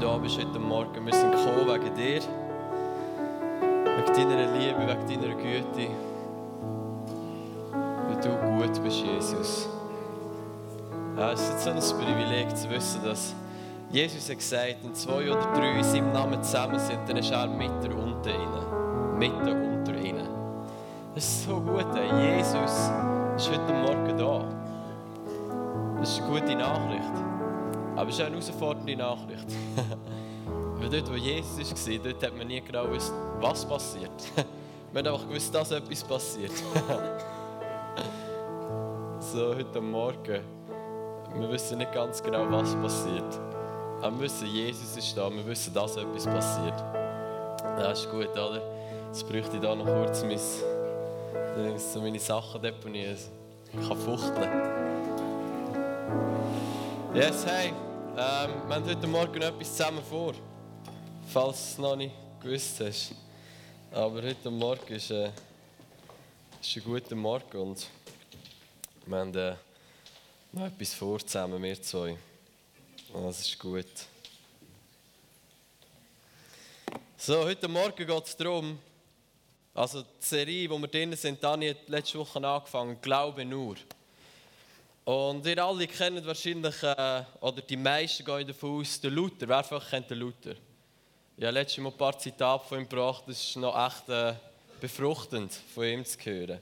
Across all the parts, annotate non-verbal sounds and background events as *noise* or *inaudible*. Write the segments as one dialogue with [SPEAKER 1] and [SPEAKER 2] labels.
[SPEAKER 1] da bist heute Morgen. Wir sind gekommen wegen dir, wegen deiner Liebe, wegen deiner Güte. Weil du gut bist, Jesus. Ja, es ist so ein Privileg zu wissen, dass Jesus hat gesagt, wenn zwei oder drei in seinem Namen zusammen sind, dann ist er mitten unter ihnen. Mitten unter ihnen. Das ist so gut. Jesus ist heute Morgen da. Das ist eine gute Nachricht. Aber es ist eine herausfordernde Nachricht. *laughs* Weil dort, wo Jesus war, dort hat man nie genau gewusst, was passiert. *laughs* Man hat einfach gewusst, dass etwas passiert. *laughs* so, heute Morgen. Wir wissen nicht ganz genau, was passiert. Aber wir wissen, Jesus ist da. Wir wissen, dass etwas passiert. Das ist gut, oder? Jetzt bräuchte ich da noch kurz mein, so meine Sachen deponieren. Ich kann fuchteln. Yes, hey. Ähm, wir haben heute Morgen etwas zusammen vor. Falls du es noch nicht gewusst hast. Aber heute Morgen ist, äh, ist ein guter Morgen und wir haben äh, noch etwas vor zusammen, wir zwei. Und das ist gut. So, heute Morgen geht es darum, also die Serie, wo wir drin sind, Dani hat letzte Woche angefangen, Glaube nur. Und ihr alle kennt wahrscheinlich, äh, oder die meisten gehen davon aus, den Luther. Wer von euch kennt den Luther? Ich habe letztes Mal ein paar Zitate von ihm gebracht, das ist noch echt äh, befruchtend, von ihm zu hören.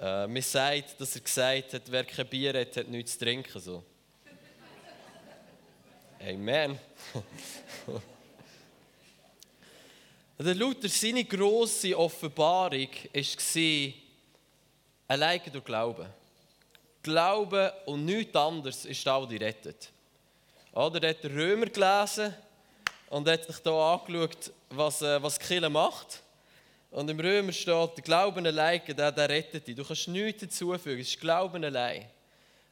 [SPEAKER 1] Äh, man sagt, dass er gesagt hat, wer kein Bier hat, hat nichts zu trinken. So. Amen. *laughs* Der Luther, seine grosse Offenbarung war, allein durch Glauben. Glauben und nichts anderes ist auch die rettet. Oder er hat den Römer gelesen und hat sich hier angeschaut, was, äh, was Kirche macht. Und im Römer steht, der Glauben allein, der, der rettet dich. Du kannst nichts hinzufügen, es ist Glauben allein.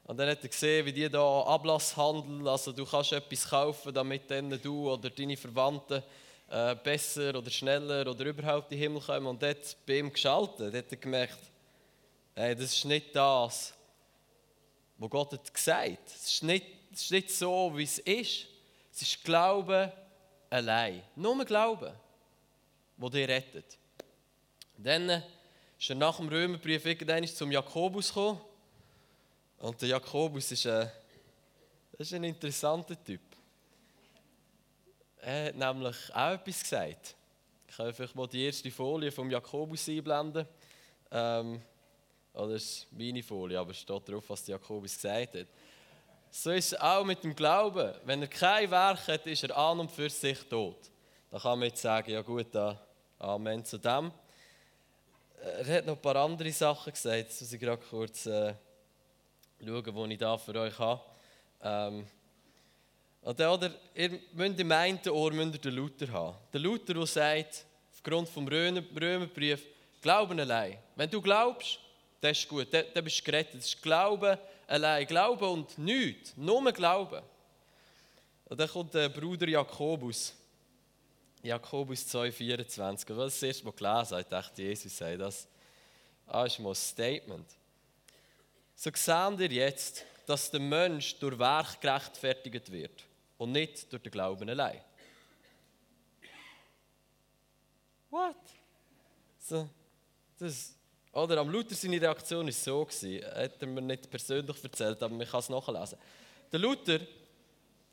[SPEAKER 1] Und dann hat er gesehen, wie die da Ablass handeln. Also du kannst etwas kaufen, damit dann du oder deine Verwandten äh, besser oder schneller oder überhaupt in den Himmel kommen. Und dort bei ihm geschaltet, hat er gemerkt, hey, das ist nicht das, was Gott hat gesagt. Es ist nicht, es ist nicht so, wie es ist. Es ist Glauben allein. Nur Glauben, wo dich rettet. Dann ist er nach dem Römerbrief irgendwann zum Jakobus gekommen. Und der Jakobus ist ein, das ist ein interessanter Typ. Er hat nämlich auch etwas gesagt. Ich kann vielleicht mal die erste Folie vom Jakobus einblenden. Ähm, oder es ist meine Folie, aber es steht drauf, was Jakobus gesagt hat. So ist es auch mit dem Glauben. Wenn er kein Werk hat, ist er an und für sich tot. Da kann man jetzt sagen, ja gut, Amen zu dem. Er hat noch ein paar andere Sachen gesagt, jetzt muss ich gerade kurz äh, schauen, die ich da für euch habe. Ähm, oder, oder, ihr müsst im einen Ohr müsst den Luther haben. Der Luther, der sagt, aufgrund des Römerbrief, Glauben allein. Wenn du glaubst, das ist gut, dann, dann bist du gerettet. Das ist Glauben allein. Glauben und nichts, nur Glauben. Und dann kommt der Bruder Jakobus. Jakobus 2,24. Als ich das erste Mal gelesen habe, dachte, Jesus sei das. Ah, ist mal ein Statement. So sehen wir jetzt, dass der Mensch durch Werk gerechtfertigt wird und nicht durch den Glauben allein. What? So, das, oder am Luther seine Reaktion war so, hat er mir nicht persönlich erzählt, aber man kann es nachlesen. Der Luther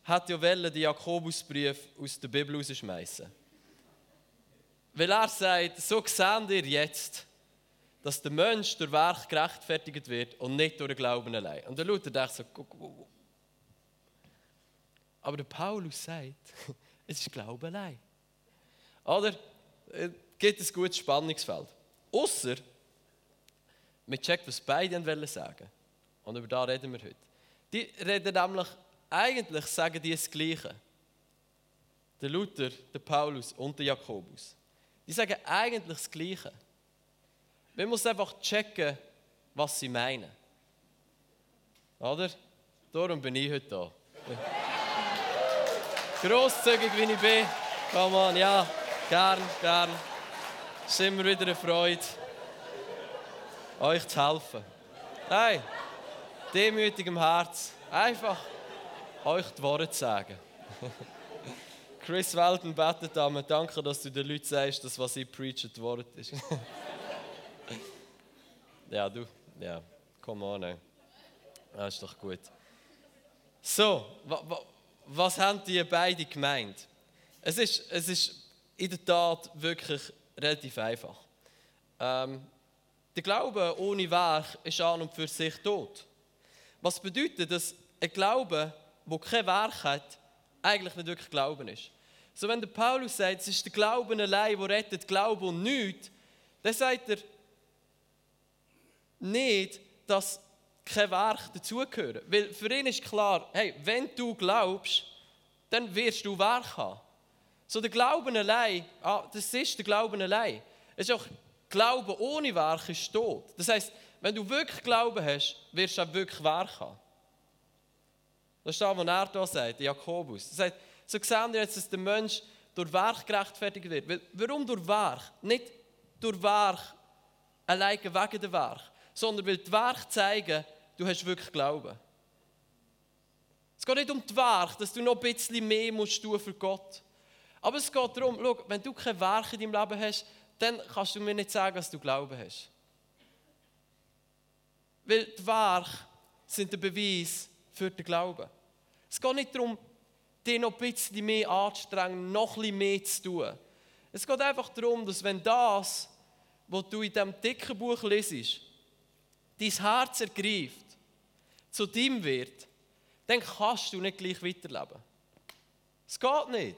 [SPEAKER 1] hat ja wollen, den Jakobusbrief aus der Bibel rausschmeißen. Weil er sagt, so sehen ihr jetzt, dass der Mensch durch Werk gerechtfertigt wird und nicht durch den Glauben allein. Und der Luther dachte so, guck, guck, aber der Paulus sagt, *laughs* es ist Glauben allein. Oder? Es gibt ein gutes Spannungsfeld. Außer, man checkt, was beide wollen sagen. Und über das reden wir heute. Die reden nämlich, eigentlich sagen die das Gleiche. Der Luther, der Paulus und der Jakobus. Die sagen eigentlich das Gleiche. Man muss einfach checken, was sie meinen. Oder? Darum bin ich heute da. *laughs* Grosszügig wie ich bin. Komm on, ja, gern, gern. Es ist immer wieder eine Freude, euch zu helfen. Hey, demütig im Herz. Einfach euch die Worte zu sagen. *laughs* Chris Welton betet an, danke, dass du den Leuten sagst, dass was ich preache, das Wort ist. *laughs* ja, du, ja, come on. Ey. Das ist doch gut. So, wa, wa, was haben die beiden gemeint? Es ist, es ist in der Tat wirklich relativ einfach. Ähm, der Glaube ohne Werk ist an und für sich tot. Was bedeutet, dass ein Glaube, der kein Werk hat, eigentlich nicht wirklich Glauben ist. So wenn der Paulus sagt, es ist der Glauben allein, der rettet, Glaube und nichts, dann sagt er nicht, dass kein Werk dazugehören. Weil für ihn ist klar, hey, wenn du glaubst, dann wirst du Werk haben. So der Glauben allein, ah, das ist der Glauben allein. Es ist auch Glauben ohne Werk ist tot. Das heißt, wenn du wirklich Glauben hast, wirst du auch wirklich Werk haben. Das ist das, was er hier sagt, Jakobus. Er sagt, so sehen wir jetzt, dass der Mensch durch Werk gerechtfertigt wird. Warum durch Werk? Nicht durch Werk alleine wegen der Werk, sondern weil die Werke zeigen, du hast wirklich Glauben. Es geht nicht um die Werke, dass du noch ein bisschen mehr musst tun für Gott. Aber es geht darum, schau, wenn du kein Werk in deinem Leben hast, dann kannst du mir nicht sagen, dass du Glauben hast. Weil die Werke sind der Beweis für den Glauben. Es geht nicht darum, dich noch ein bisschen mehr anzustrengen, noch ein bisschen mehr zu tun. Es geht einfach darum, dass wenn das, was du in diesem dicken Buch lesest, dein Herz ergreift, zu dem wird, dann kannst du nicht gleich weiterleben. Es geht nicht.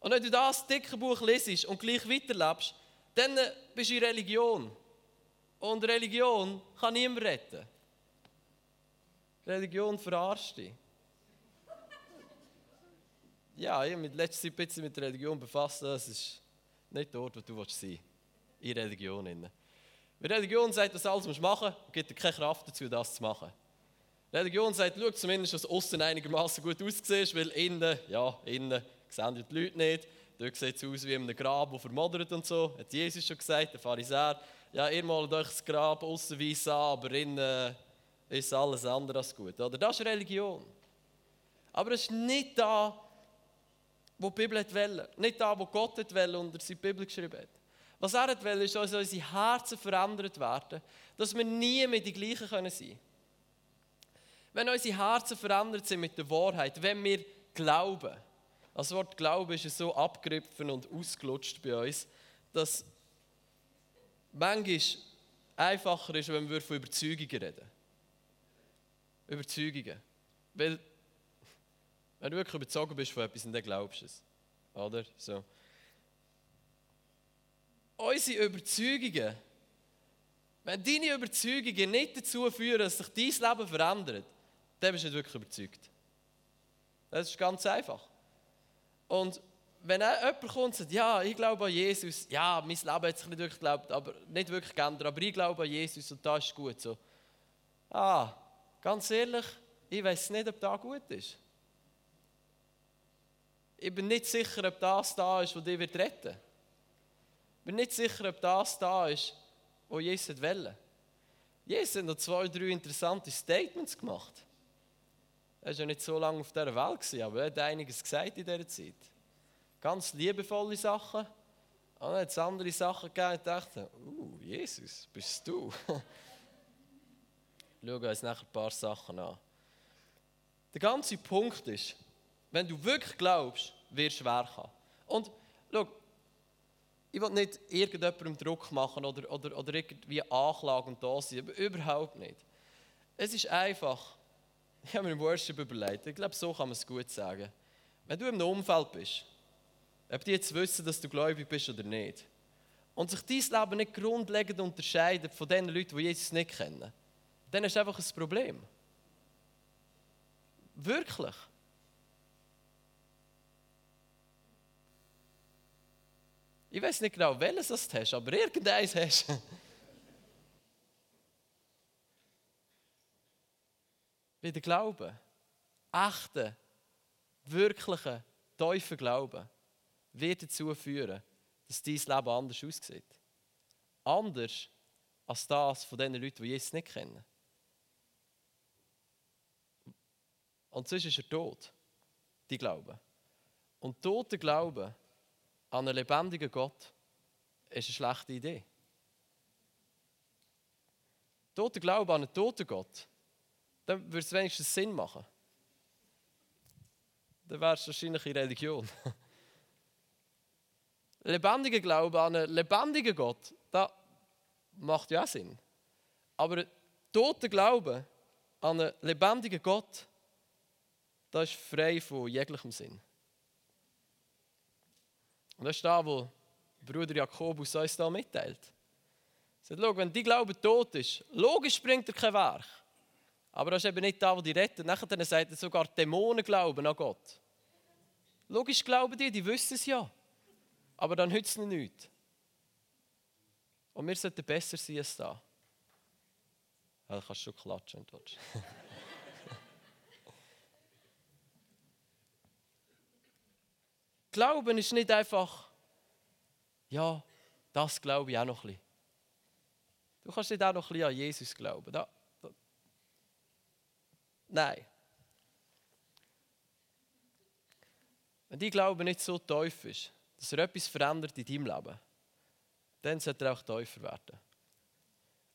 [SPEAKER 1] Und wenn du das dicke Buch lesest und gleich weiterlebst, dann bist du in Religion. Und Religion kann niemand retten. Religion verarscht dich. Ja, ich habe mich letzte Zeit ein bisschen mit Religion befasst. Das ist nicht dort, wo du sein willst. In Religion. Weil Religion sagt, dass alles machen musst und gibt dir keine Kraft dazu, das zu machen. Religion sagt, schau zumindest, dass außen einigermaßen gut aussieht, weil innen, ja, innen sehen die Leute nicht. Dort sieht es aus wie in einem Grab, das vermodert und so. Hat Jesus schon gesagt, der Pharisäer. Ja, ihr malt euch das Grab außen weiss an, aber innen ist alles andere als gut. Oder? Das ist Religion. Aber es ist nicht da, wo die Bibel will. Nicht da, wo Gott will und er seine Bibel geschrieben hat. Was er will, ist, dass unsere Herzen verändert werden, dass wir nie mehr die gleichen sein können. Wenn unsere Herzen verändert sind mit der Wahrheit, wenn wir glauben, das Wort Glaube ist so abgegriffen und ausgelutscht bei uns, dass manchmal einfacher ist, wenn wir von Überzeugungen reden. Überzeugungen. Weil, wenn du wirklich überzeugt bist von etwas, dann glaubst du es. Oder? So. Unsere Überzeugungen, wenn deine Überzeugungen nicht dazu führen, dass sich dein Leben verändert, dann bist du nicht wirklich überzeugt. Das ist ganz einfach. Und wenn jemand kommt und sagt, ja, ich glaube an Jesus, ja, mein Leben hat sich nicht wirklich geglaubt, aber nicht wirklich geändert, aber ich glaube an Jesus und das ist gut so. Ah, ganz ehrlich, ich weiß nicht, ob das gut ist. Ich bin nicht sicher, ob das da ist, was dich retten wird. Ich bin nicht sicher, ob das da ist, was Jesus will. Jesus hat noch zwei, drei interessante Statements gemacht. Er war ja nicht so lange auf dieser Welt, aber er hat einiges gesagt in dieser Zeit. Ganz liebevolle Sachen. Und dann hat es andere Sachen gegeben und dachte, uh, Jesus, bist du? *laughs* Schauen wir uns nachher ein paar Sachen an. Der ganze Punkt ist, wenn du wirklich glaubst, wirst du Werk. Und schau, ich will nicht irgendjemandem Druck machen oder, oder, oder irgendwie anklagen und da sein, aber überhaupt nicht. Es ist einfach, ich habe mir im Worship überlegt, ich glaube, so kann man es gut sagen. Wenn du im Umfeld bist, ob die jetzt wissen, dass du gläubig bist oder nicht, und sich dein Leben nicht grundlegend unterscheidet von den Leuten, die Jesus nicht kennen, dann ist einfach ein Problem. Wirklich. Ich weiß nicht genau, welches du hast, aber irgendeins hast *laughs* du. Wie der Glaube, echte, wirkliche, tiefe Glaube, wird dazu führen, dass dein Leben anders aussieht. Anders als das von den Leuten, die Jesus nicht kennen. Und sonst ist er tot. die glauben. Und tote Glauben an einen lebendigen Gott ist eine schlechte Idee. Tote Glauben an einen toten Gott, dann würde es wenigstens Sinn machen. Dann wäre es wahrscheinlich eine Religion. *laughs* Lebendiger Glaube an einen lebendigen Gott, das macht ja auch Sinn. Aber toter Glaube an einen lebendigen Gott, das ist frei von jeglichem Sinn. Und das ist da, wo Bruder Jakobus uns da mitteilt. Er sagt, wenn die Glaube tot ist, logisch bringt er kein Werk. Aber das ist eben nicht da, wo die retten. Nachher sagt er sogar, Dämonen glauben an Gott. Logisch glauben die, die wissen es ja. Aber dann nützt es nichts. Und wir sollten besser sein als da. Ja, du kannst schon klatschen, wenn du. *laughs* Glauben ist nicht einfach, ja, das glaube ich auch noch ein bisschen. Du kannst nicht auch noch ein bisschen an Jesus glauben. Da, da. Nein. Wenn dein Glaube nicht so tief ist, dass er etwas verändert in deinem Leben, dann sollte er auch tiefer werden.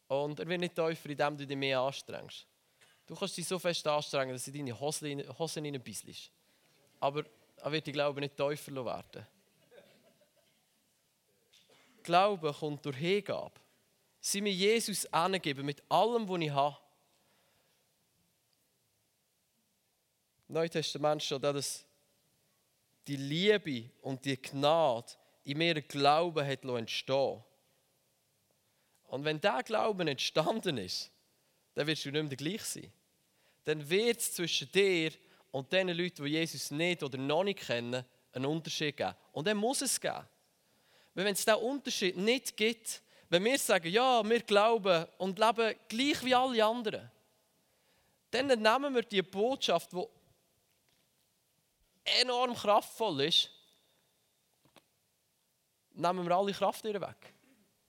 [SPEAKER 1] Und er wird nicht tiefer, indem du dich mehr anstrengst. Du kannst dich so fest anstrengen, dass du in deine Hosen, Hosen hineinbisselst. Aber er wird die Glaube nicht tiefer werden. Glaube kommt durch Hingabe. Sie mir Jesus angeben mit allem, was ich habe. Im Neuen Testament steht dass die Liebe und die Gnade in mir Glauben hat entstehen Und wenn dieser Glauben entstanden ist, dann wirst du nicht mehr gleich sein. Dann wird es zwischen dir und den Leuten, die Jesus nicht oder noch nicht kennen, einen Unterschied geben. Und dann muss es geben. Weil wenn es diesen Unterschied nicht gibt, wenn wir sagen, ja, wir glauben und leben gleich wie alle anderen, dann nehmen wir die Botschaft, die enorm kraftvoll ist, nehmen wir alle Kraft wieder weg.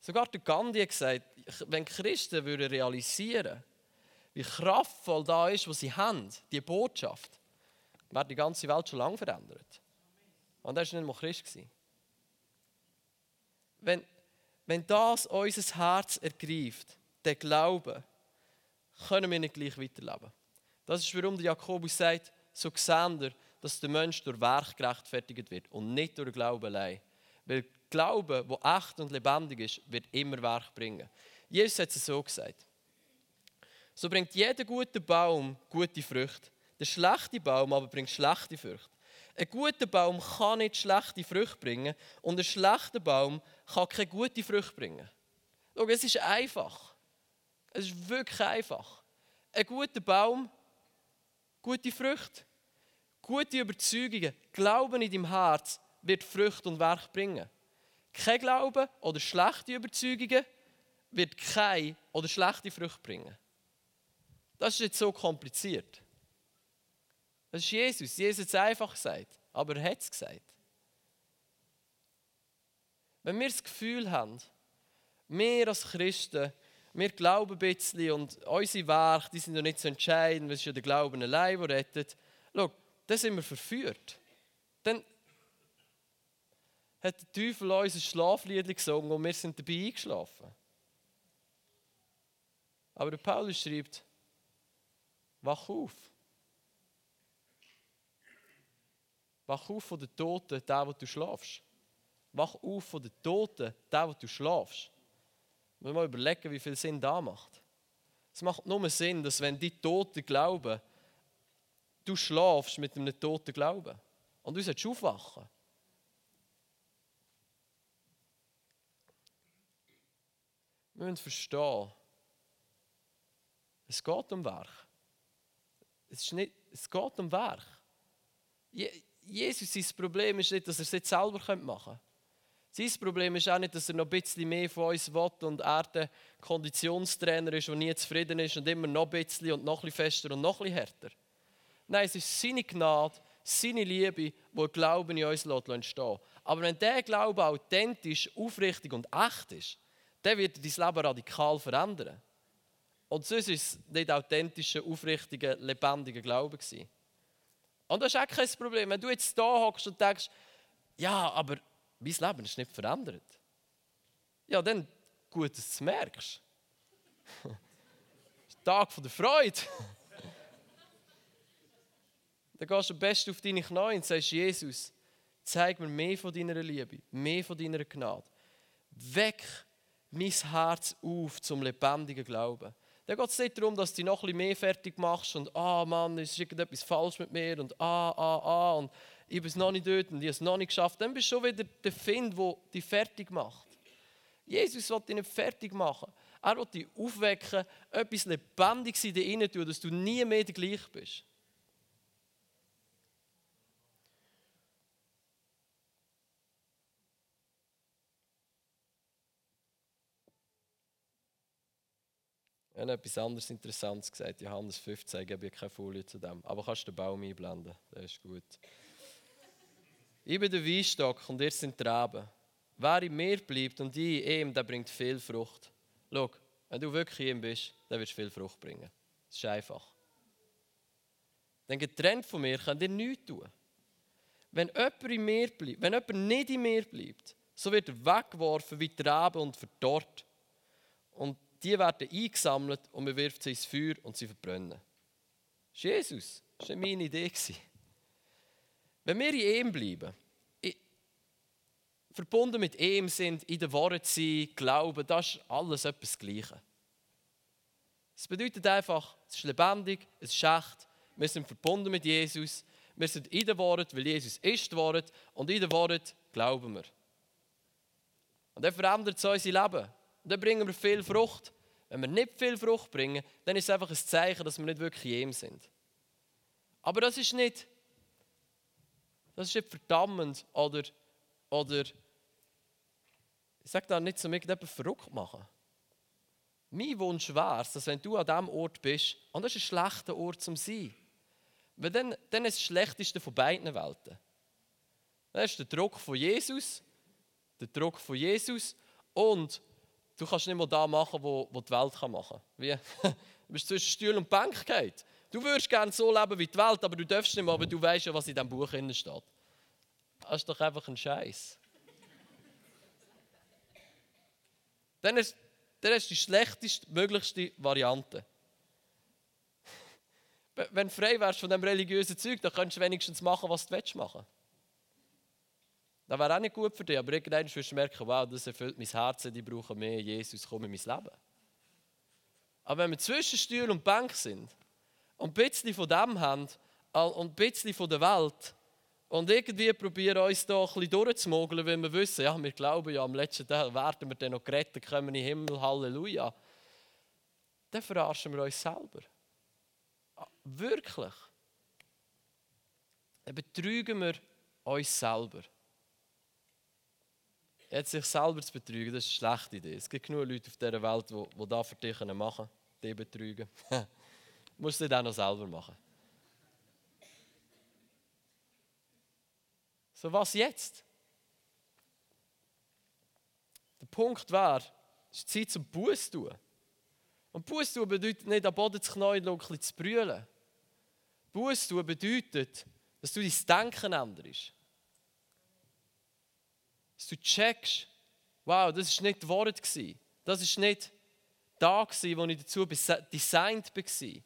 [SPEAKER 1] Sogar der Gandhi hat gesagt, wenn Christen würden realisieren wie kraftvoll da ist, was sie haben, die Botschaft, wäre die ganze Welt schon lange verändert. Und er war nicht mal Christ. Wenn, wenn das unser Herz ergreift, der Glaube, können wir nicht gleich weiterleben. Das ist, warum der Jakobus sagt, so sehen dass der Mensch durch Werk gerechtfertigt wird und nicht durch Glauben allein. Weil Glaube, wo echt und lebendig ist, wird immer Werk bringen. Jesus hat es so gesagt. So bringt jeder gute Baum gute Früchte. Der schlechte Baum aber bringt schlechte Früchte. Ein guter Baum kann nicht schlechte Früchte bringen und ein schlechter Baum kann keine gute Früchte bringen. Schau, es ist einfach. Es ist wirklich einfach. Ein guter Baum, gute Früchte, gute Überzeugungen, Glauben in deinem Herz wird Früchte und Werk bringen. Kein Glauben oder schlechte Überzeugungen wird keine oder schlechte Früchte bringen. Das ist nicht so kompliziert. Das ist Jesus. Jesus hat es einfach gesagt, aber er hat es gesagt. Wenn wir das Gefühl haben, wir als Christen, wir glauben ein bisschen und unsere Werke, die sind noch nicht so entscheidend, weil es ist ja der Glauben allein, der rettet. Schau, dann sind wir verführt. Dann hat der Teufel uns ein Schlaflied gesungen und wir sind dabei eingeschlafen. Aber der Paulus schreibt, wach auf. Wach auf von den Toten, der, wo du schlafst. Wach auf von den Toten, der, wo du schlafst. Wir mal überlegen, wie viel Sinn das macht. Es macht nur Sinn, dass wenn die Toten glauben, du schlafst mit einem toten Glauben. Und du solltest aufwachen. Wir müssen verstehen, es geht um Werk. Es, ist nicht, es geht um Werk. Jesus, sein Problem ist nicht, dass er es nicht selber machen könnte. Sein Problem ist auch nicht, dass er noch ein bisschen mehr von uns will und er der Konditionstrainer ist, der nie zufrieden ist und immer noch ein bisschen und noch ein bisschen fester und noch ein bisschen härter. Nein, es ist seine Gnade, seine Liebe, die Glauben in uns entstehen Aber wenn der Glaube authentisch, aufrichtig und echt ist, dann wird dein Leben radikal verändern. Und sonst ist es nicht authentischer, aufrichtiger, lebendiger Glaube gewesen. Und das ist auch kein Problem. Wenn du jetzt da hockst und denkst, ja, aber mein Leben ist nicht verändert. Ja, dann gut, dass du es merkst. *laughs* Tag der Freude. Dann gehst du am besten auf deine Knie und sagst, Jesus, zeig mir mehr von deiner Liebe, mehr von deiner Gnade. Weck mein Herz auf zum lebendigen Glauben. Dann geht es nicht darum, dass du dich noch ein bisschen mehr fertig machst und «Ah, Mann, es ist irgendetwas falsch mit mir» und «Ah, ah, ah» und «Ich bin es noch nicht dort und ich habe es noch nicht geschafft». Dann bist du schon wieder der Find, der dich fertig macht. Jesus will dich nicht fertig machen. Er will dich aufwecken, etwas Lebendiges in dir tun, dass du nie mehr der gleich bist. Ich habe etwas anderes Interessantes gesagt. Johannes 15, ich gebe keine Folie zu dem. Aber kannst den Baum einblenden, das ist gut. Ich bin der Weinstock und ihr sind die Reben. Wer in mir bleibt und ich in ihm, der bringt viel Frucht. Schau, wenn du wirklich in ihm bist, dann wirst du viel Frucht bringen. Das ist einfach. Denn getrennt von mir könnt ihr nichts tun. Wenn jemand in mir bleibt, wenn jemand nicht in mir bleibt, so wird er weggeworfen wie die Reben und verdorrt. Und die werden eingesammelt und man wirft sie ins Feuer und sie verbrennen. Das ist Jesus. Das war meine Idee. Wenn wir in ihm bleiben, verbunden mit ihm sind, in der Wahrheit sein, glauben, das ist alles etwas Gleiche. Es bedeutet einfach, es ist lebendig, es ist echt, wir sind verbunden mit Jesus, wir sind in der Wahrheit, weil Jesus ist die Wahrheit und in der Wahrheit glauben wir. Und dann verändert es unser Leben. Dann bringen wir viel Frucht. Wenn wir nicht viel Frucht bringen, dann ist es einfach ein Zeichen, dass wir nicht wirklich in ihm sind. Aber das ist nicht, das ist nicht verdammend oder, oder ich sage da nicht, um irgendjemanden verrückt machen. Mein Wunsch wäre es, dass wenn du an diesem Ort bist, und das ist ein schlechter Ort zum sein, weil dann, dann ist das Schlechteste von beiden Welten. Das ist der Druck von Jesus, der Druck von Jesus und Du kannst nicht mal da machen, wo, wo die Welt kann machen kann. Wie? *laughs* Du bist zwischen Stuhl und Bank geht. Du würdest gerne so leben wie die Welt, aber du darfst nicht mehr, aber du weißt ja, was in diesem Buch steht. Das ist doch einfach ein Scheiß. Dann ist, dann ist die schlechteste, möglichste Variante. *laughs* Wenn du frei wärst von dem religiösen Zeug, dann könntest du wenigstens machen, was du machen willst. Das wäre auch nicht gut für dich, aber irgendwann wirst du merken, wow, das erfüllt mein Herz, ich brauche mehr Jesus, komm in mein Leben. Aber wenn wir zwischen Stuhl und Bank sind und ein bisschen von dem haben und ein bisschen von der Welt und irgendwie probieren uns da ein bisschen durchzumogeln, wenn wir wissen, ja, wir glauben ja, am letzten Tag werden wir dann noch gerettet, kommen in den Himmel, Halleluja, dann verarschen wir uns selber. Ah, wirklich. Dann betrügen wir uns selber. Jetzt sich selber zu betrügen, das ist eine schlechte Idee. Es gibt genug Leute auf dieser Welt, die, die das für dich machen können, dich betrügen. *laughs* du musst es auch noch selber machen. So, was jetzt? Der Punkt wäre, es ist Zeit zum Buß tun. Und Buß tun bedeutet nicht, am Boden zu knallen und ein zu brüllen. Buß tun bedeutet, dass du dein Denken änderst. Dass du checkst, wow, das war nicht das Wort. Das war nicht da, wo ich dazu designt war.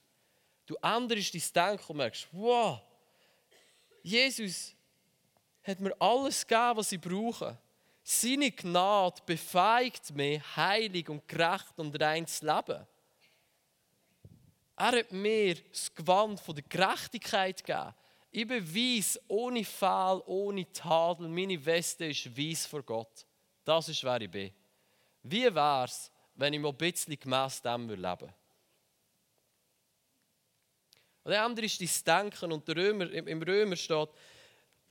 [SPEAKER 1] Du änderst dein Denken und merkst, wow, Jesus hat mir alles gegeben, was ich brauche. Seine Gnade befähigt mich, heilig und gerecht und rein zu leben. Er hat mir das Gewand von der Gerechtigkeit gegeben. Ich bin weiss, ohne Fehl, ohne Tadel. Meine Weste ist weiss vor Gott. Das ist, wer ich bin. Wie wäre es, wenn ich mal ein bisschen gemäss dem leben würde? Und der andere ist dein Denken. Und Römer, im Römer steht,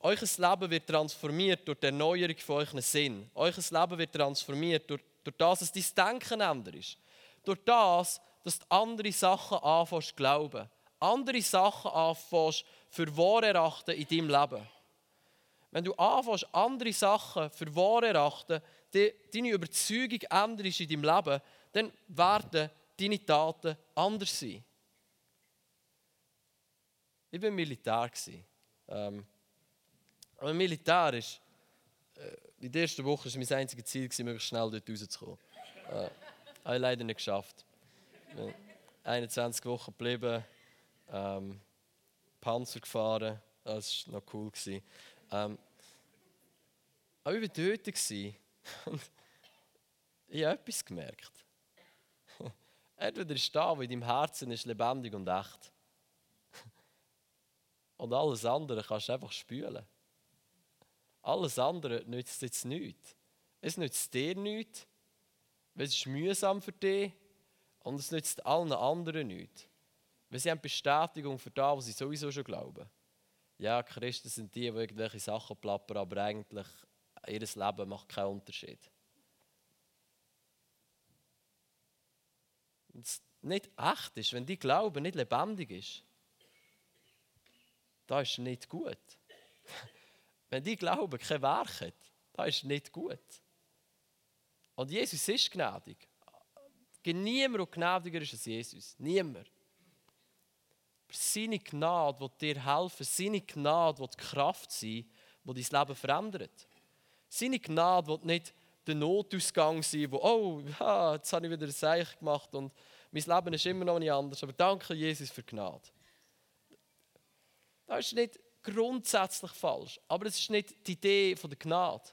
[SPEAKER 1] euer Leben wird transformiert durch die Erneuerung von euren Sinn. Euer Leben wird transformiert durch, durch das, dass dein Denken ändert ist. Durch das, dass du andere Sachen anfängst zu glauben. Andere Sachen anfängst für wahr erachten in deinem Leben. Wenn du anfängst, andere Sachen für wahr erachten, die, deine Überzeugung änderst in deinem Leben, dann werden deine Taten anders sein. Ich war Militär. Ähm, aber Militär ist, äh, in der ersten Woche war mein einziges Ziel, möglichst schnell dort rauszukommen. Äh, habe ich leider nicht geschafft. 21 Wochen geblieben, ähm, Panzer gefahren, das war noch cool. Ähm, aber ich war dort *laughs* ich habe etwas gemerkt. *laughs* Entweder ist da, wo in deinem Herzen ist, lebendig und echt. *laughs* Und alles andere kannst du einfach spülen. Alles andere nützt jetzt nichts. Es nützt dir nichts, weil es ist mühsam für dich und es nützt allen anderen nichts. Weil sie haben Bestätigung für das, was sie sowieso schon glauben. Ja, Christen sind die, die irgendwelche Sachen plappern, aber eigentlich ihr Leben macht keinen Unterschied. Wenn es nicht echt ist, wenn die Glauben nicht lebendig ist, da ist nicht gut. *laughs* Wenn die Glauben kein Werk hat, da ist nicht gut. Und Jesus ist gnädig. Niemand, der gnädiger ist als Jesus. Niemand. Seine Gnade wird dir helfen. Seine Gnade wird die Kraft sein, die dein Leben verändert. Seine Gnade wird nicht der Notausgang sein, wo, oh, ja, jetzt habe ich wieder ein Zeichen gemacht und mein Leben ist immer noch nicht anders. Aber danke, Jesus, für Gnade. Das ist nicht grundsätzlich falsch, aber es ist nicht die Idee von der Gnade.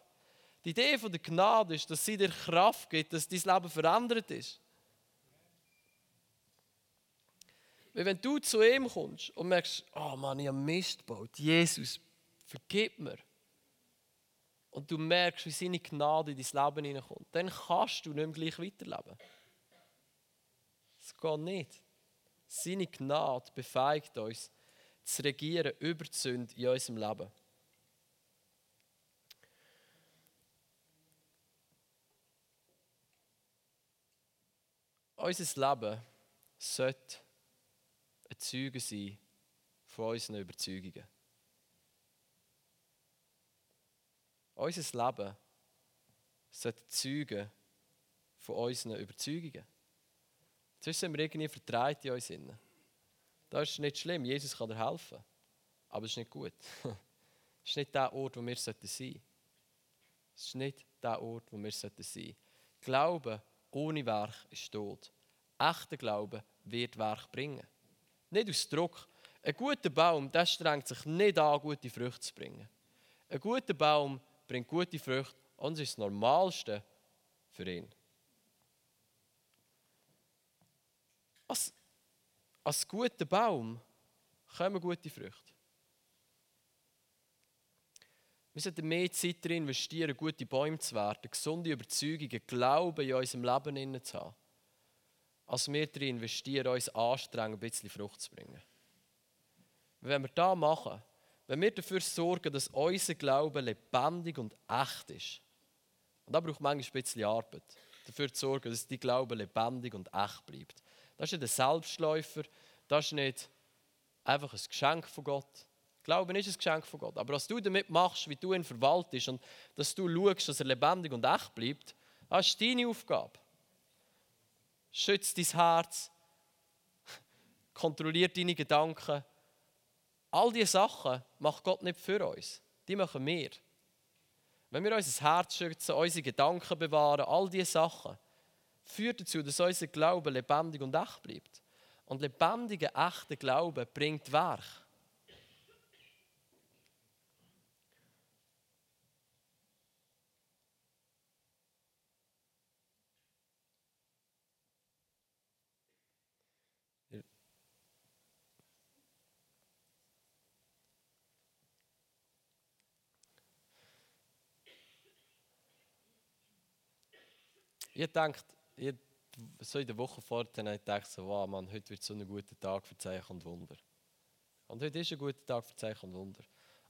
[SPEAKER 1] Die Idee von der Gnade ist, dass sie dir Kraft gibt, dass dein Leben verändert ist. Weil wenn du zu ihm kommst und merkst, oh Mann, ich habe Mist gebaut, Jesus, vergib mir. Und du merkst, wie seine Gnade in dein Leben hineinkommt, dann kannst du nicht mehr gleich weiterleben. Es geht nicht. Seine Gnade befeigt uns, zu regieren über die Sünde in unserem Leben. Unser Leben sollte ein Zeuge sein von unseren Überzeugungen. Unser Leben sollte Zeugen von unseren Überzeugungen. Sonst sind wir irgendwie vertreibt in uns. Das ist nicht schlimm, Jesus kann dir helfen. Aber es ist nicht gut. *laughs* Es ist nicht der Ort, wo wir sein sollten. Es ist nicht der Ort, wo wir sein sollten. Glaube ohne Werk ist tot. Echter Glaube wird Werk bringen. Nicht aus Druck. Ein guter Baum der strengt sich nicht an, gute Früchte zu bringen. Ein guter Baum bringt gute Früchte und es ist das Normalste für ihn. Als, als guter Baum kommen gute Früchte. Wir sollten mehr Zeit darin investieren, gute Bäume zu werden, gesunde Überzeugungen, Glauben in unserem Leben zu haben, als wir darin investieren, uns anstrengen, ein bisschen Frucht zu bringen. Wenn wir das machen, wenn wir dafür sorgen, dass unser Glaube lebendig und echt ist, und da braucht manchmal ein bisschen Arbeit, dafür zu sorgen, dass die Glaube lebendig und echt bleibt. Das ist nicht ein Selbstläufer, das ist nicht einfach ein Geschenk von Gott. Glauben ist ein Geschenk von Gott. Aber was du damit machst, wie du ihn verwaltest und dass du schaust, dass er lebendig und echt bleibt, das ist deine Aufgabe. Schütze dein Herz, kontrolliere deine Gedanken. All diese Sachen macht Gott nicht für uns. Die machen wir. Wenn wir unser Herz schützen, unsere Gedanken bewahren, all diese Sachen, führt dazu, dass unser Glaube lebendig und echt bleibt. Und lebendiger, echter Glaube bringt Werk. Ihr denkt, ihr, so in der Woche vorher habe ich gedacht, so, wow, Mann, heute wird so ein guter Tag für Zeichen und Wunder. Und heute ist ein guter Tag für Zeichen und Wunder.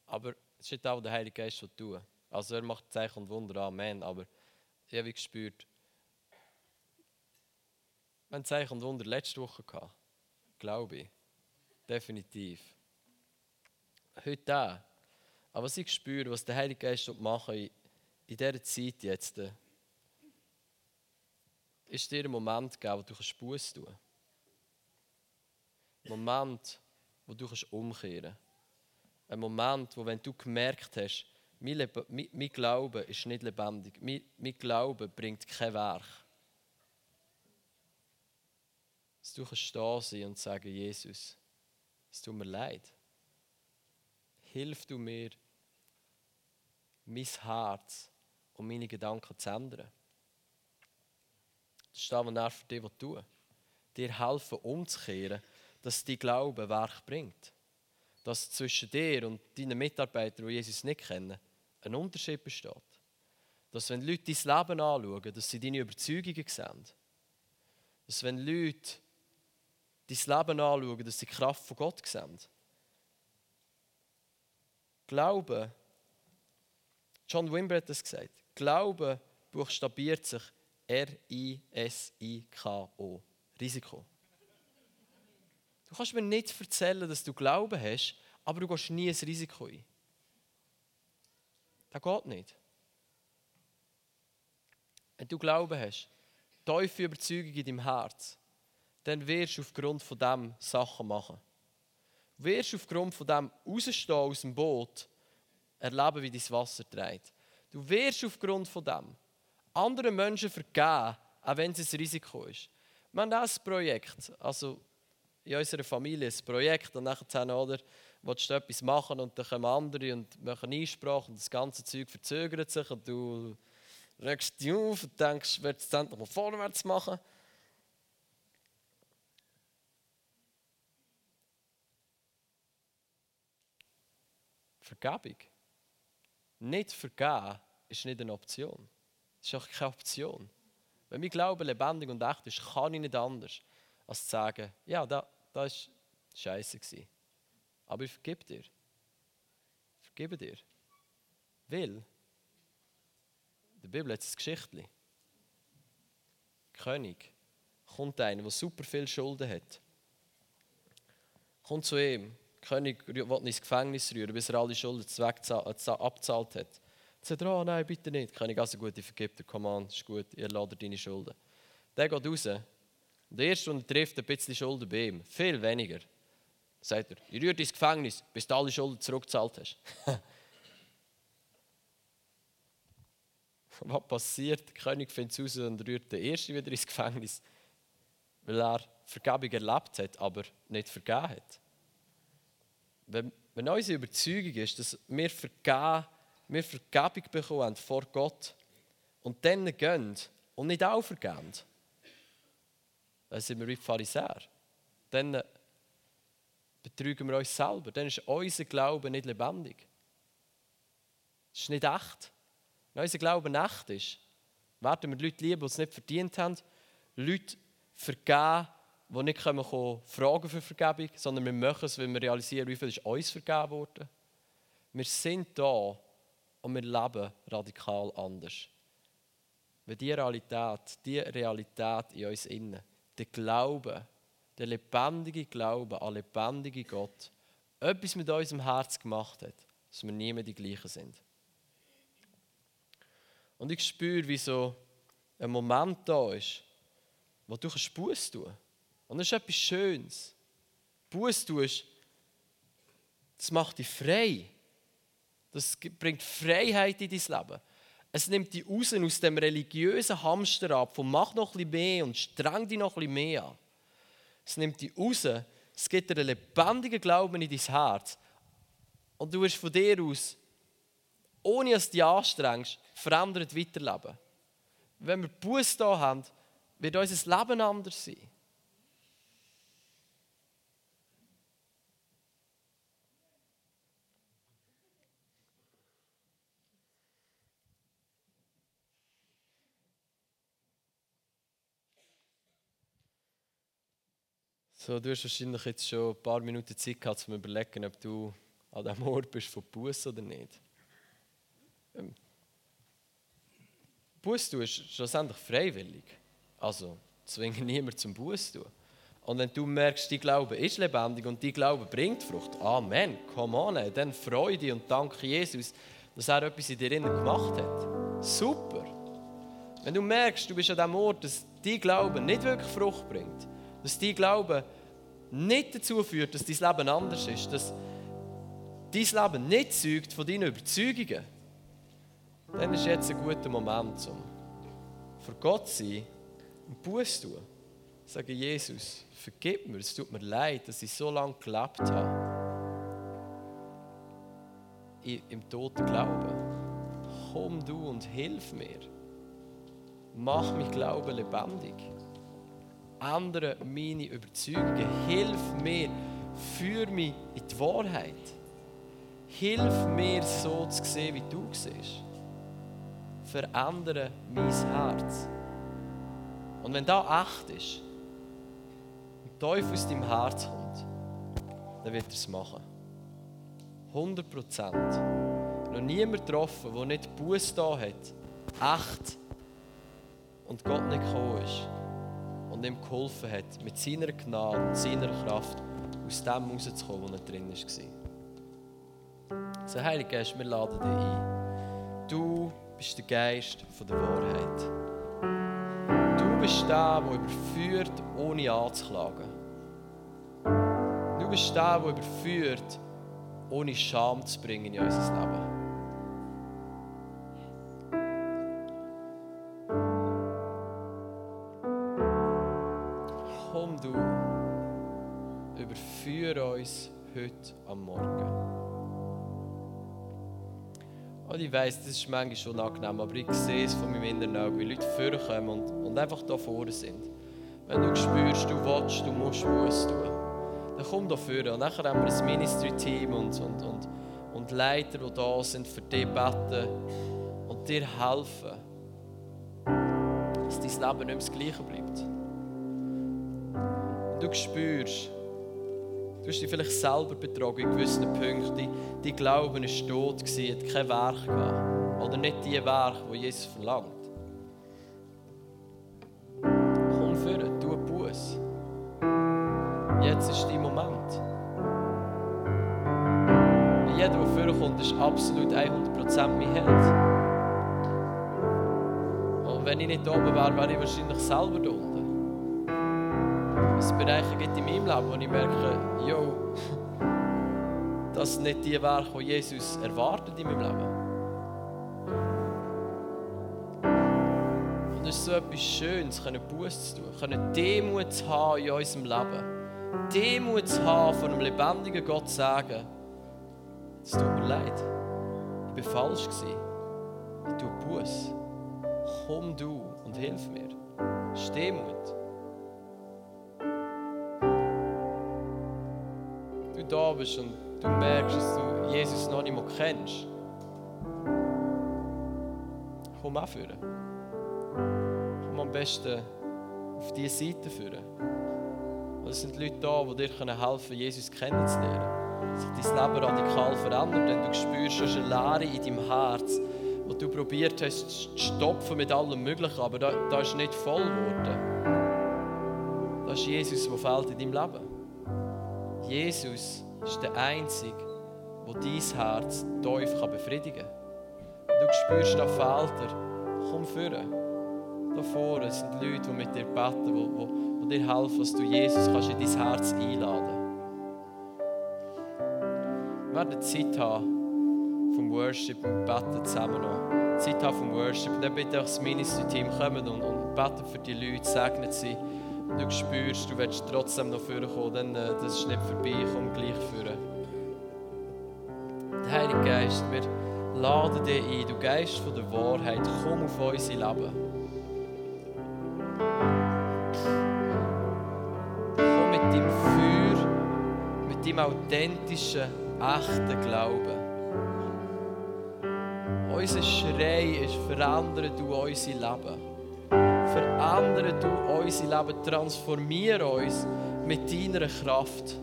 [SPEAKER 1] Aber es ist auch der Heilige Geist was tun. Also er macht Zeichen und Wunder, Amen. Aber ich habe gespürt, haben Zeichen und Wunder letzte Woche gehabt. Glaube ich. Definitiv. Heute auch. Aber was ich spüre, was der Heilige Geist machen in dieser Zeit jetzt, ist dir ein Moment gegeben, wo du Buß tun kannst. Ein Moment, wo du umkehren kannst. Ein Moment, wo wenn du gemerkt hast, mein, mein, mein Glaube ist nicht lebendig, mein, mein Glaube bringt kein Werk. Dass du stehen sein und sagen, Jesus, es tut mir leid. Hilf du mir, mein Herz und meine Gedanken zu ändern. Das ist das, was er für dich tun. Dir helfen, umzukehren, dass dein Glaube Werk bringt. Dass zwischen dir und deinen Mitarbeitern, die Jesus nicht kennen, ein Unterschied besteht. Dass wenn Leute dein Leben anschauen, dass sie deine Überzeugungen sehen. Dass wenn Leute dein Leben anschauen, dass sie die Kraft von Gott sehen. Glaube, John Wimber hat das gesagt, Glaube buchstabiert sich R-I-S-I-K-O. Risiko. Du kannst mir nicht erzählen, dass du Glauben hast, aber du gehst nie ein Risiko ein. Das geht nicht. Wenn du Glauben hast, tiefe Überzeugung in deinem Herz, dann wirst du aufgrund von dem Sachen machen. Du wirst aufgrund von dem rausstehen aus dem Boot, erleben, wie dein Wasser trägt. Du wirst aufgrund von dem anderen Menschen vergeben, auch wenn es ein Risiko ist. Wir haben ein Projekt, also in unserer Familie ein Projekt und nachher oder, willst du etwas machen und dann kommen andere und machen Einsprache und das ganze Zeug verzögert sich und du regst dich auf und denkst, wird es endlich mal vorwärts machen. Vergebung. Nicht vergeben ist nicht eine Option. Das ist auch keine Option. Wenn mein Glaube lebendig und echt ist, kann ich nicht anders, als zu sagen, ja, da, da war scheiße. Aber ich vergebe dir. Ich vergebe dir. Weil, der Bibel hat ein Geschichtchen. König kommt einer, der super viel Schulden hat. Kommt zu ihm. Der König will ihn ins Gefängnis rühren, bis er alle Schulden abgezahlt hat. Sagt er, oh nein, bitte nicht. König, gut, ich vergebe dir, komm an, ist gut, ihr ladet deine Schulden. Der geht raus. Und der erste, und trifft ein bisschen Schulden bei ihm. Viel weniger. Sagt er, ich rühre ins Gefängnis, bis du alle Schulden zurückgezahlt hast. *laughs* Was passiert? Der König findet es raus und rührt den Ersten wieder ins Gefängnis, weil er Vergebung erlebt hat, aber nicht vergeben hat. Wenn, wenn unsere Überzeugung ist, dass wir, vergeben, wir Vergebung bekommen vor Gott und dann gehen und nicht auch vergeben, dann sind wir wie Pharisäer. Dann betrügen wir uns selber. Dann ist unser Glaube nicht lebendig. Es ist nicht echt. Wenn unser Glaube echt ist, werden wir Leute lieben, die es nicht verdient haben, Leute vergeben, die nicht kommen, fragen für Vergebung, sondern wir machen es, weil wir realisieren, wie viel ist uns vergeben wurde. Wir sind da und wir leben radikal anders. Wenn die Realität, die Realität in uns innen, der Glaube, der lebendige Glaube an lebendige Gott, etwas mit unserem Herz gemacht hat, dass wir nie mehr die gleichen sind. Und ich spüre, wie so ein Moment da ist, wo du Buß tun kannst. Und das ist etwas Schönes. Buß tust, das macht dich frei. Das bringt Freiheit in dein Leben. Es nimmt dich raus aus dem religiösen Hamsterrad von mach noch ein bisschen mehr und streng dich noch ein bisschen mehr an. Es nimmt dich raus, es gibt dir einen lebendigen Glauben in dein Herz. Und du wirst von dir aus, ohne dass du dich anstrengst, verändert weiterleben. Wenn wir Buß da haben, wird unser Leben anders sein. So, du hast wahrscheinlich jetzt schon ein paar Minuten Zeit gehabt, um zu überlegen, ob du an diesem Ort bist von Buß oder nicht. Ähm, Buß tun ist schlussendlich freiwillig. Also zwinge niemand zum Buß tun. Und wenn du merkst, dein Glaube ist lebendig und dein Glaube bringt Frucht, Amen, come on, dann freue dich und danke Jesus, dass er etwas in dir gemacht hat. Super. Wenn du merkst, du bist an dem Ort, dass dein Glaube nicht wirklich Frucht bringt, dass dein Glaube nicht dazu führt, dass dein Leben anders ist, dass dein Leben nicht zeugt von deinen Überzeugungen, dann ist jetzt ein guter Moment, um vor Gott zu sein und Buß zu tun. Sagen, Jesus, vergib mir, es tut mir leid, dass ich so lange gelebt habe. Im toten Glauben. Komm du und hilf mir. Mach mich Glauben lebendig. Ändere meine Überzeugungen. Hilf mir, führ mich in die Wahrheit. Hilf mir, so zu sehen, wie du siehst. Verändere mein Herz. Und wenn da echt ist, und Teufel aus deinem Herz kommt, dann wird er es machen. 100 Prozent. Noch niemand getroffen, der nicht Buß da hat, echt, und Gott nicht gekommen ist und ihm geholfen hat, mit seiner Gnade und seiner Kraft aus dem rauszukommen, wo er drin war. So, Heilige Geist, wir laden dich ein. Du bist der Geist der Wahrheit. Du bist der, der überführt, ohne anzuklagen. Du bist der, der überführt, ohne Scham zu bringen in unser Leben. Und ich weiss, das ist manchmal schon angenehm, aber ich sehe es von meinem inneren Auge, wie Leute vorkommen und, und einfach da vorne sind. Wenn du spürst, du willst, du musst Buß tun, dann komm da vorne. Und dann haben wir ein Ministry-Team und, und, und, und Leiter, die da sind, für dich beten und dir helfen, dass dein Leben nicht mehr das Gleiche bleibt. Und du spürst, Du hast dich vielleicht selber betrogen in gewissen Punkten. Dein Glauben war tot, hat kein Werk gehabt. Oder nicht die Werke, die Jesus verlangt. Komm führen, tu Buß. Jetzt ist dein Moment. Jeder, der vorkommt, ist absolut 100% mein Held. Und wenn ich nicht oben wäre, wäre ich wahrscheinlich selber da es Bereiche gibt in meinem Leben, wo ich merke, yo, das sind nicht die Werke, die Jesus erwartet in meinem Leben. Und es ist so etwas Schönes, können Buß zu tun, können Demut zu haben in unserem Leben. Demut zu haben, von einem lebendigen Gott zu sagen, es tut mir leid, ich war falsch. Ich tue Buß. Komm du und hilf mir. Das ist da bist und du merkst, dass du Jesus noch nicht mehr kennst, komm auch führen. Komm am besten auf diese Seite führen. Es sind Leute da, die dir helfen können, Jesus kennenzulernen. Sich dein Leben radikal verändert, denn du spürst schon eine Leere in deinem Herz, wo du probiert hast zu stopfen mit allem Möglichen, aber da, da ist nicht voll geworden. Das ist Jesus, der fehlt in deinem Leben. Jesus ist der Einzige, der dein Herz tief befriedigen kann. Du spürst, da fehlt er. Komm führen. Da vorne sind Leute, die mit dir beten, die, die, die dir helfen, dass du Jesus kannst in dein Herz einladen Wir werden Zeit haben vom Worship und beten zusammen noch. Zeit haben vom Worship. Und dann bitte auch das Ministry-Team kommen und, und beten für die Leute, segnen sie du spürst, du willst trotzdem noch vorkommen, dann äh, das ist nicht vorbei, komm gleich führen. Der Heilige Geist, wir laden dich ein, du Geist von der Wahrheit, komm auf unser Leben. Komm mit deinem Feuer, mit deinem authentischen, echten Glauben. Unser Schrei ist, verändere du unser Leben verändere du unser Leben, transformiere uns mit deiner Kraft.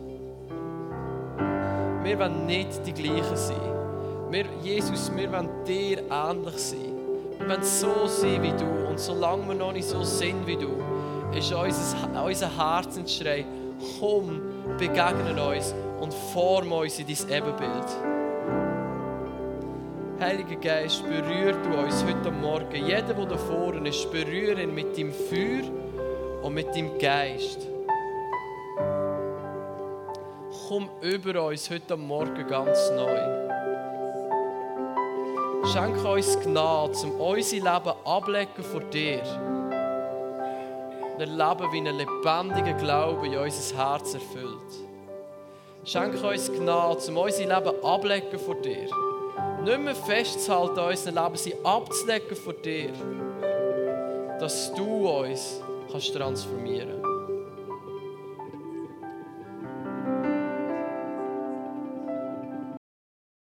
[SPEAKER 1] Wir wollen nicht die gleichen sein. Wir, Jesus, wir wollen dir ähnlich sein. Wir wollen so sein wie du. Und solange wir noch nicht so sind wie du, ist unser, unser Herzensschrei, komm, begegne uns und form uns in dein Ebenbild. Heiliger Geist, berühr du uns heute Morgen. Jeder, der da vorne ist, berühre ihn mit dem Feuer und mit dem Geist. komm über uns heute Morgen ganz neu. Schenk uns Gnade, um unser Leben ablegen vor dir. Und erleben, wie ein lebendiger Glaube in unser Herz erfüllt. Schenk uns Gnade, um unser Leben ablegen vor dir. Nicht mehr festzuhalten an unserem Leben, sie abzulegen vor dir. Dass du uns kannst transformieren kannst.